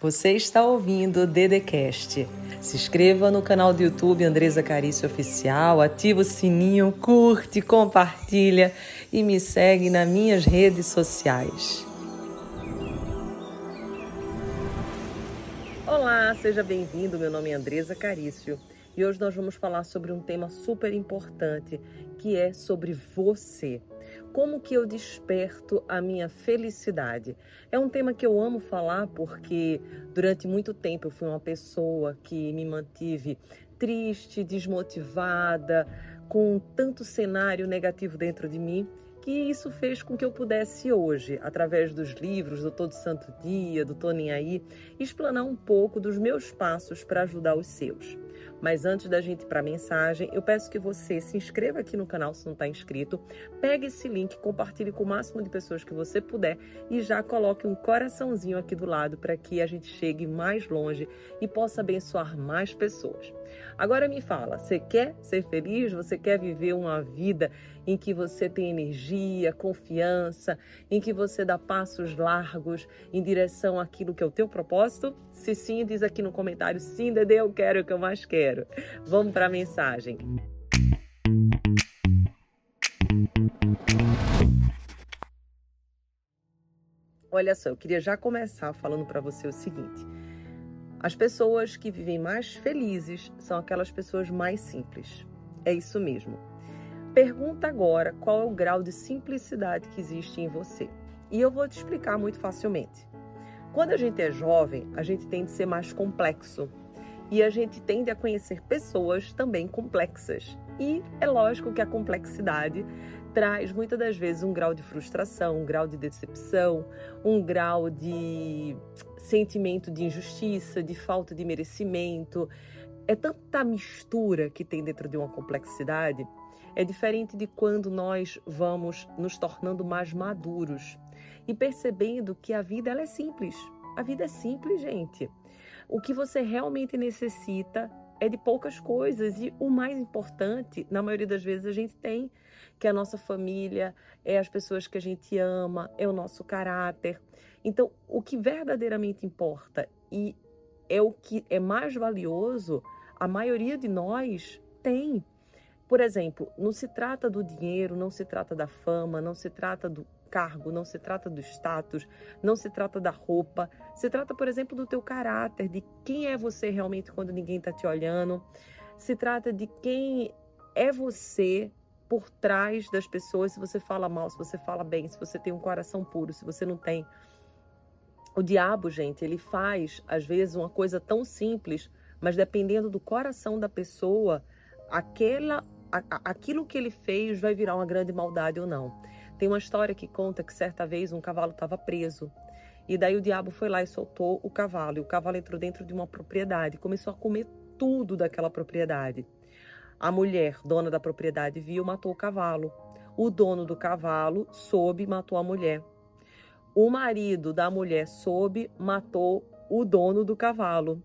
Você está ouvindo o Dedecast. Se inscreva no canal do YouTube Andresa Carício Oficial, ativa o sininho, curte, compartilha e me segue nas minhas redes sociais. Olá, seja bem-vindo. Meu nome é Andresa Carício e hoje nós vamos falar sobre um tema super importante que é sobre você. Como que eu desperto a minha felicidade? É um tema que eu amo falar porque durante muito tempo eu fui uma pessoa que me mantive triste, desmotivada, com tanto cenário negativo dentro de mim que isso fez com que eu pudesse hoje, através dos livros do Todo Santo Dia, do Nem Aí, explanar um pouco dos meus passos para ajudar os seus. Mas antes da gente ir para a mensagem, eu peço que você se inscreva aqui no canal se não está inscrito, pegue esse link, compartilhe com o máximo de pessoas que você puder e já coloque um coraçãozinho aqui do lado para que a gente chegue mais longe e possa abençoar mais pessoas. Agora me fala, você quer ser feliz? Você quer viver uma vida em que você tem energia, confiança, em que você dá passos largos em direção àquilo que é o teu propósito? Se sim, diz aqui no comentário, sim, Dede, eu quero, é o que eu mais quero. Vamos para a mensagem. Olha só, eu queria já começar falando para você o seguinte: as pessoas que vivem mais felizes são aquelas pessoas mais simples. É isso mesmo. Pergunta agora qual é o grau de simplicidade que existe em você. E eu vou te explicar muito facilmente. Quando a gente é jovem, a gente tende a ser mais complexo e a gente tende a conhecer pessoas também complexas. E é lógico que a complexidade traz muitas das vezes um grau de frustração, um grau de decepção, um grau de sentimento de injustiça, de falta de merecimento. É tanta mistura que tem dentro de uma complexidade. É diferente de quando nós vamos nos tornando mais maduros e percebendo que a vida ela é simples. A vida é simples, gente. O que você realmente necessita é de poucas coisas e o mais importante, na maioria das vezes a gente tem, que é a nossa família, é as pessoas que a gente ama, é o nosso caráter. Então, o que verdadeiramente importa e é o que é mais valioso, a maioria de nós tem. Por exemplo, não se trata do dinheiro, não se trata da fama, não se trata do cargo, não se trata do status, não se trata da roupa, se trata, por exemplo, do teu caráter, de quem é você realmente quando ninguém está te olhando, se trata de quem é você por trás das pessoas, se você fala mal, se você fala bem, se você tem um coração puro, se você não tem. O diabo, gente, ele faz às vezes uma coisa tão simples, mas dependendo do coração da pessoa, aquela aquilo que ele fez vai virar uma grande maldade ou não. Tem uma história que conta que certa vez um cavalo estava preso. E daí o diabo foi lá e soltou o cavalo. E o cavalo entrou dentro de uma propriedade, começou a comer tudo daquela propriedade. A mulher, dona da propriedade, viu, matou o cavalo. O dono do cavalo soube, matou a mulher. O marido da mulher soube, matou o dono do cavalo.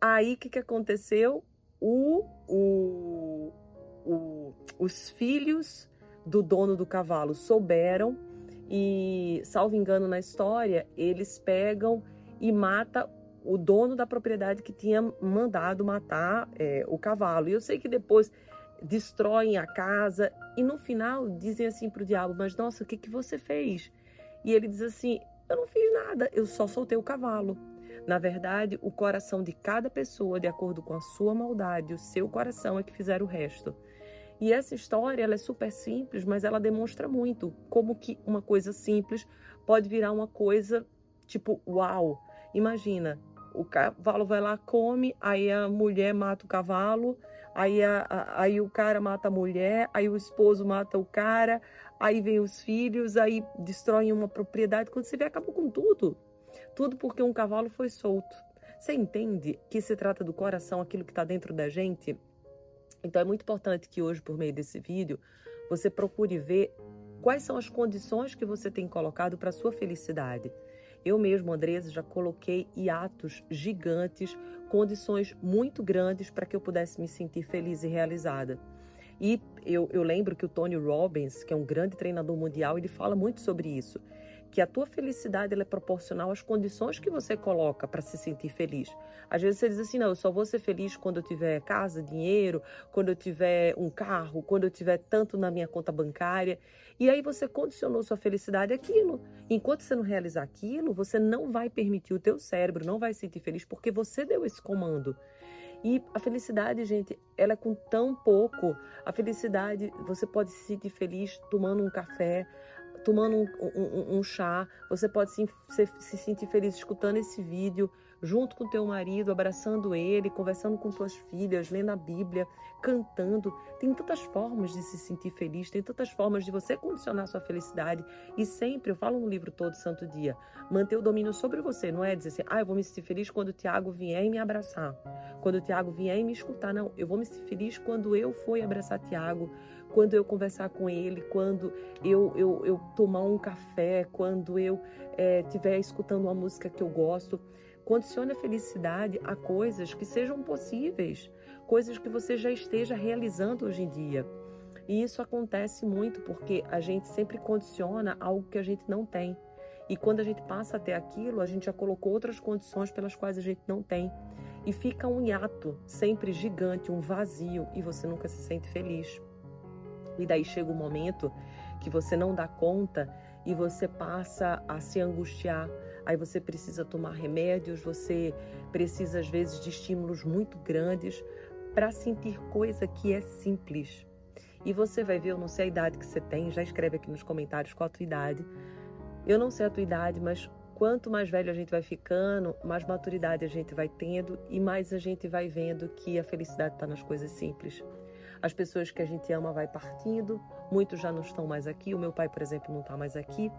Aí o que, que aconteceu? O, o, o, os filhos do dono do cavalo souberam e, salvo engano na história, eles pegam e matam o dono da propriedade que tinha mandado matar é, o cavalo. E eu sei que depois destroem a casa e no final dizem assim para o diabo: Mas nossa, o que, que você fez? E ele diz assim: Eu não fiz nada, eu só soltei o cavalo. Na verdade, o coração de cada pessoa, de acordo com a sua maldade, o seu coração é que fizeram o resto. E essa história ela é super simples, mas ela demonstra muito como que uma coisa simples pode virar uma coisa tipo uau. Imagina, o cavalo vai lá, come, aí a mulher mata o cavalo, aí, a, a, aí o cara mata a mulher, aí o esposo mata o cara, aí vem os filhos, aí destroem uma propriedade. Quando você vê, acabou com tudo. Tudo porque um cavalo foi solto. Você entende que se trata do coração, aquilo que está dentro da gente? Então é muito importante que hoje, por meio desse vídeo, você procure ver quais são as condições que você tem colocado para sua felicidade. Eu mesmo, Andresa, já coloquei hiatos gigantes, condições muito grandes para que eu pudesse me sentir feliz e realizada. E eu, eu lembro que o Tony Robbins, que é um grande treinador mundial, ele fala muito sobre isso que a tua felicidade ela é proporcional às condições que você coloca para se sentir feliz. Às vezes você diz assim, não, eu só vou ser feliz quando eu tiver casa, dinheiro, quando eu tiver um carro, quando eu tiver tanto na minha conta bancária. E aí você condicionou sua felicidade àquilo. Enquanto você não realizar aquilo, você não vai permitir o teu cérebro, não vai se sentir feliz porque você deu esse comando. E a felicidade, gente, ela é com tão pouco. A felicidade, você pode se sentir feliz tomando um café, tomando um, um, um chá, você pode se, se, se sentir feliz escutando esse vídeo, junto com teu marido, abraçando ele, conversando com tuas filhas, lendo a Bíblia, cantando. Tem tantas formas de se sentir feliz, tem tantas formas de você condicionar sua felicidade. E sempre, eu falo no livro todo santo dia, manter o domínio sobre você, não é dizer assim, ah, eu vou me sentir feliz quando o Tiago vier e me abraçar, quando o Tiago vier e me escutar. Não, eu vou me sentir feliz quando eu for abraçar Tiago, quando eu conversar com ele, quando eu, eu, eu tomar um café, quando eu estiver eh, escutando uma música que eu gosto. Condicione a felicidade a coisas que sejam possíveis, coisas que você já esteja realizando hoje em dia. E isso acontece muito porque a gente sempre condiciona algo que a gente não tem. E quando a gente passa até aquilo, a gente já colocou outras condições pelas quais a gente não tem. E fica um hiato sempre gigante, um vazio, e você nunca se sente feliz. E daí chega o um momento que você não dá conta e você passa a se angustiar, aí você precisa tomar remédios, você precisa às vezes de estímulos muito grandes para sentir coisa que é simples. E você vai ver, eu não sei a idade que você tem, já escreve aqui nos comentários qual a tua idade. Eu não sei a tua idade, mas quanto mais velho a gente vai ficando, mais maturidade a gente vai tendo e mais a gente vai vendo que a felicidade está nas coisas simples. As pessoas que a gente ama vai partindo, muitos já não estão mais aqui. O meu pai, por exemplo, não está mais aqui.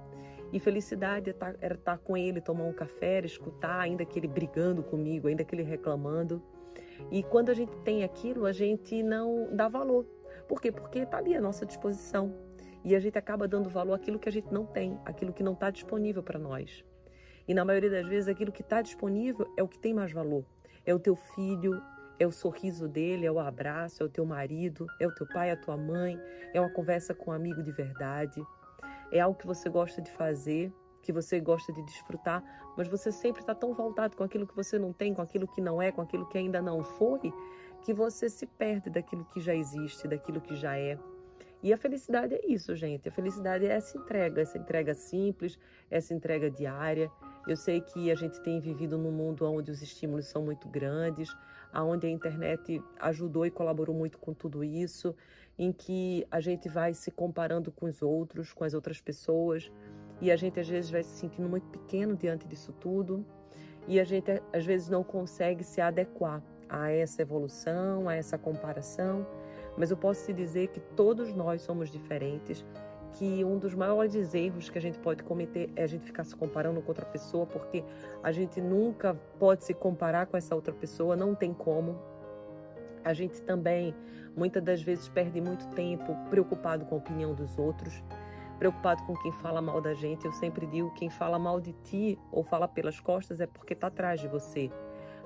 E felicidade tá, era estar tá com ele, tomar um café, escutar, ainda que ele brigando comigo, ainda que ele reclamando. E quando a gente tem aquilo, a gente não dá valor. Por quê? Porque está ali à nossa disposição. E a gente acaba dando valor àquilo que a gente não tem, aquilo que não está disponível para nós. E na maioria das vezes, aquilo que está disponível é o que tem mais valor. É o teu filho, é o sorriso dele, é o abraço, é o teu marido, é o teu pai, é a tua mãe, é uma conversa com um amigo de verdade é algo que você gosta de fazer, que você gosta de desfrutar, mas você sempre está tão voltado com aquilo que você não tem, com aquilo que não é, com aquilo que ainda não foi, que você se perde daquilo que já existe, daquilo que já é. E a felicidade é isso, gente. A felicidade é essa entrega, essa entrega simples, essa entrega diária. Eu sei que a gente tem vivido num mundo onde os estímulos são muito grandes, aonde a internet ajudou e colaborou muito com tudo isso, em que a gente vai se comparando com os outros, com as outras pessoas, e a gente às vezes vai se sentindo muito pequeno diante disso tudo, e a gente às vezes não consegue se adequar a essa evolução, a essa comparação, mas eu posso te dizer que todos nós somos diferentes que um dos maiores erros que a gente pode cometer é a gente ficar se comparando com outra pessoa, porque a gente nunca pode se comparar com essa outra pessoa, não tem como. A gente também, muitas das vezes, perde muito tempo preocupado com a opinião dos outros, preocupado com quem fala mal da gente. Eu sempre digo: quem fala mal de ti ou fala pelas costas é porque está atrás de você.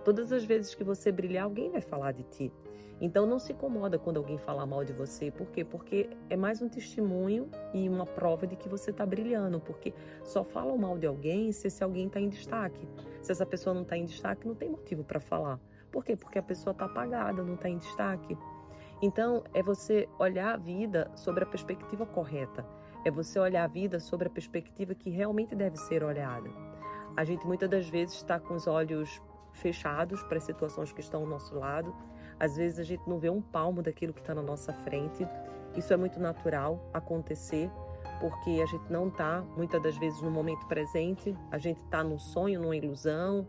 Todas as vezes que você brilhar, alguém vai falar de ti. Então não se incomoda quando alguém falar mal de você. Por quê? Porque é mais um testemunho e uma prova de que você está brilhando. Porque só falam mal de alguém se esse alguém está em destaque. Se essa pessoa não está em destaque, não tem motivo para falar. Por quê? Porque a pessoa está apagada, não está em destaque. Então, é você olhar a vida sobre a perspectiva correta. É você olhar a vida sobre a perspectiva que realmente deve ser olhada. A gente muitas das vezes está com os olhos fechados para as situações que estão ao nosso lado às vezes a gente não vê um palmo daquilo que está na nossa frente. Isso é muito natural acontecer, porque a gente não está, muitas das vezes, no momento presente, a gente está num sonho, numa ilusão,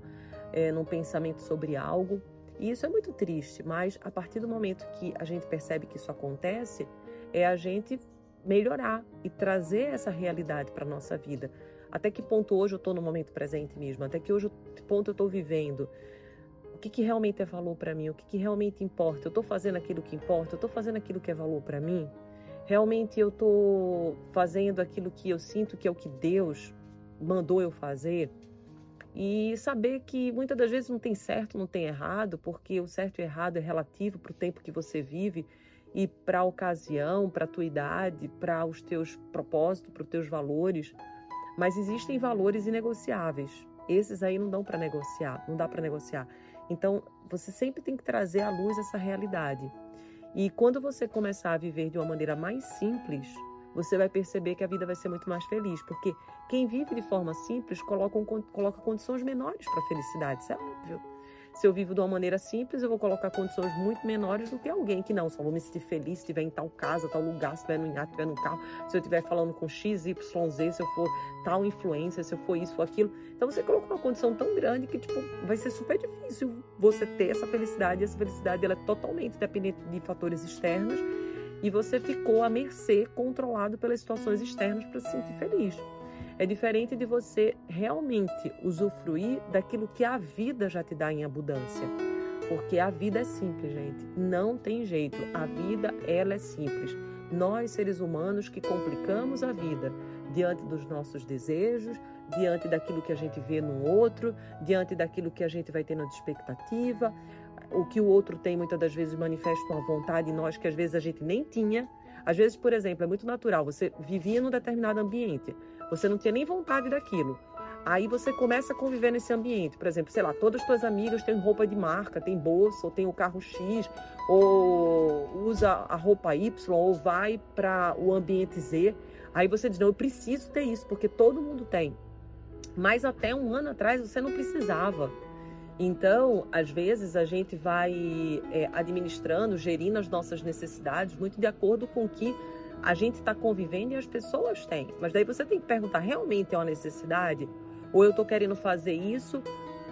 é, num pensamento sobre algo. E isso é muito triste, mas a partir do momento que a gente percebe que isso acontece, é a gente melhorar e trazer essa realidade para a nossa vida. Até que ponto hoje eu estou no momento presente mesmo? Até que hoje ponto eu estou vivendo? que, que realmente é valor para mim, o que, que realmente importa. Eu estou fazendo aquilo que importa, eu estou fazendo aquilo que é valor para mim. Realmente eu estou fazendo aquilo que eu sinto que é o que Deus mandou eu fazer. E saber que muitas das vezes não tem certo, não tem errado, porque o certo e errado é relativo para o tempo que você vive e para a ocasião, para a tua idade, para os teus propósitos, para os teus valores. Mas existem valores inegociáveis. Esses aí não dão para negociar, não dá para negociar. Então, você sempre tem que trazer à luz essa realidade. E quando você começar a viver de uma maneira mais simples, você vai perceber que a vida vai ser muito mais feliz, porque quem vive de forma simples coloca, coloca condições menores para a felicidade, isso é óbvio. Se eu vivo de uma maneira simples, eu vou colocar condições muito menores do que alguém que não, só vou me sentir feliz se estiver em tal casa, tal lugar, se estiver no iate, estiver no carro, se eu estiver falando com X, Y, Z, se eu for tal influência, se eu for isso ou aquilo. Então você coloca uma condição tão grande que tipo, vai ser super difícil você ter essa felicidade. E essa felicidade ela é totalmente dependente de fatores externos e você ficou à mercê, controlado pelas situações externas para se sentir feliz. É diferente de você realmente usufruir daquilo que a vida já te dá em abundância. Porque a vida é simples, gente. Não tem jeito. A vida, ela é simples. Nós, seres humanos, que complicamos a vida diante dos nossos desejos, diante daquilo que a gente vê no outro, diante daquilo que a gente vai tendo de expectativa, o que o outro tem muitas das vezes manifesta uma vontade em nós que às vezes a gente nem tinha. Às vezes, por exemplo, é muito natural, você vivia num determinado ambiente, você não tinha nem vontade daquilo. Aí você começa a conviver nesse ambiente. Por exemplo, sei lá, todas as tuas amigas têm roupa de marca, tem bolsa, ou tem o carro X, ou usa a roupa Y, ou vai para o ambiente Z. Aí você diz, não, eu preciso ter isso, porque todo mundo tem. Mas até um ano atrás você não precisava. Então, às vezes, a gente vai é, administrando, gerindo as nossas necessidades muito de acordo com o que a gente está convivendo e as pessoas têm. Mas daí você tem que perguntar: realmente é uma necessidade? Ou eu estou querendo fazer isso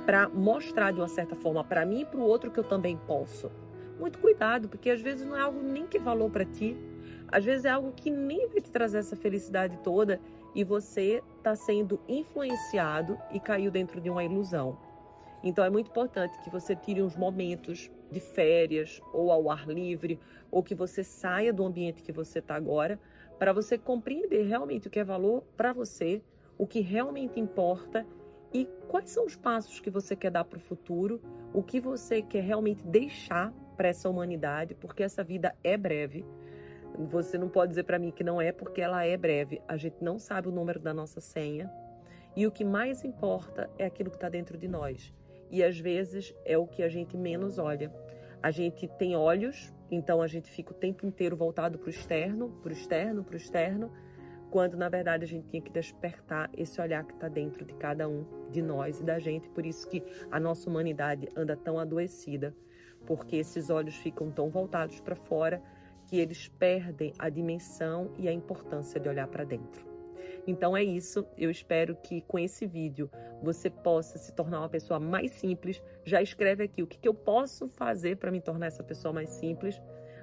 para mostrar de uma certa forma para mim e para o outro que eu também posso? Muito cuidado, porque às vezes não é algo nem que valor para ti. Às vezes é algo que nem vai te trazer essa felicidade toda e você está sendo influenciado e caiu dentro de uma ilusão. Então é muito importante que você tire uns momentos de férias ou ao ar livre, ou que você saia do ambiente que você está agora, para você compreender realmente o que é valor para você, o que realmente importa e quais são os passos que você quer dar para o futuro, o que você quer realmente deixar para essa humanidade, porque essa vida é breve. Você não pode dizer para mim que não é, porque ela é breve. A gente não sabe o número da nossa senha. E o que mais importa é aquilo que está dentro de nós e às vezes é o que a gente menos olha. A gente tem olhos, então a gente fica o tempo inteiro voltado para o externo, para o externo, para o externo, quando na verdade a gente tinha que despertar esse olhar que está dentro de cada um de nós e da gente. Por isso que a nossa humanidade anda tão adoecida, porque esses olhos ficam tão voltados para fora que eles perdem a dimensão e a importância de olhar para dentro. Então é isso. Eu espero que com esse vídeo você possa se tornar uma pessoa mais simples. Já escreve aqui o que, que eu posso fazer para me tornar essa pessoa mais simples.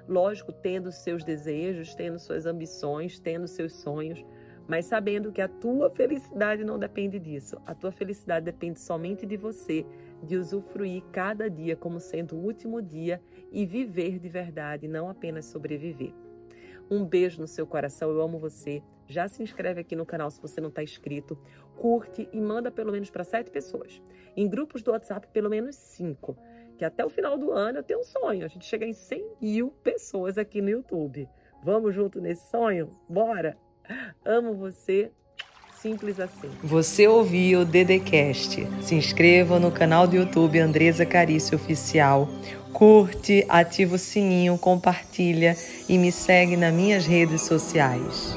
Lógico, tendo seus desejos, tendo suas ambições, tendo seus sonhos, mas sabendo que a tua felicidade não depende disso. A tua felicidade depende somente de você, de usufruir cada dia como sendo o último dia e viver de verdade, não apenas sobreviver. Um beijo no seu coração, eu amo você. Já se inscreve aqui no canal se você não está inscrito, curte e manda pelo menos para sete pessoas. Em grupos do WhatsApp, pelo menos cinco. Que até o final do ano eu tenho um sonho, a gente chegar em 100 mil pessoas aqui no YouTube. Vamos junto nesse sonho? Bora! Amo você, simples assim. Você ouviu o Dedecast. Se inscreva no canal do YouTube Andresa Carício Oficial curte, ativa o sininho, compartilha e me segue nas minhas redes sociais.